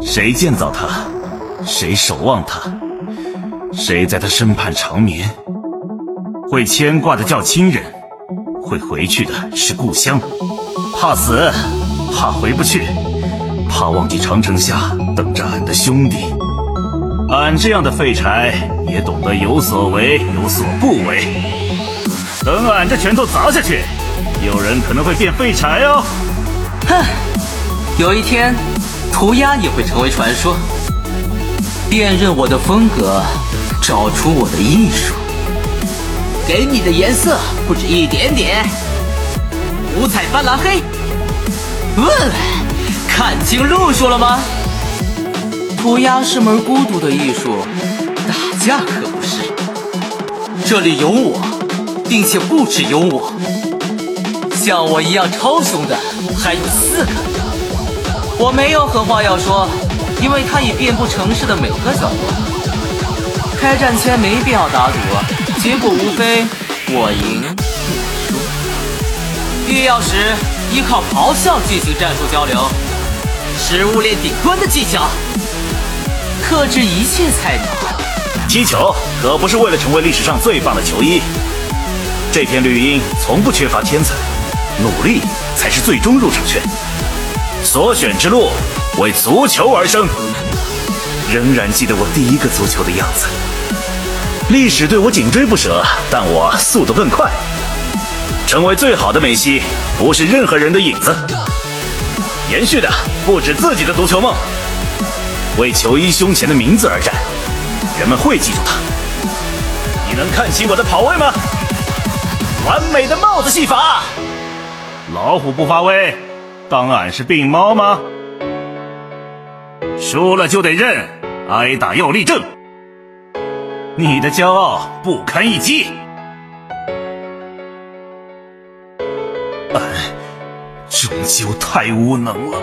谁建造它，谁守望它，谁在他身畔长眠，会牵挂的叫亲人，会回去的是故乡。怕死，怕回不去，怕忘记长城下等着俺的兄弟。俺这样的废柴也懂得有所为，有所不为。等俺这拳头砸下去，有人可能会变废柴哦。哼，有一天，涂鸦也会成为传说。辨认我的风格，找出我的艺术。给你的颜色不止一点点，五彩斑斓黑。问，看清路数了吗？涂鸦是门孤独的艺术，打架可不是。这里有我，并且不只有我。像我一样超凶的还有四个。我没有狠话要说，因为它已遍布城市的每个角落。开战前没必要打赌，结果无非我赢你输。必要时依靠咆哮进行战术交流，食物链顶端的技巧，克制一切菜鸟。踢球可不是为了成为历史上最棒的球衣。这片绿茵从不缺乏天才，努力才是最终入场券。所选之路为足球而生。仍然记得我第一个足球的样子。历史对我紧追不舍，但我速度更快。成为最好的梅西，不是任何人的影子。延续的不止自己的足球梦，为球衣胸前的名字而战，人们会记住他。你能看清我的跑位吗？完美的帽子戏法。老虎不发威，当俺是病猫吗？输了就得认，挨打要立正。你的骄傲不堪一击。俺终究太无能了。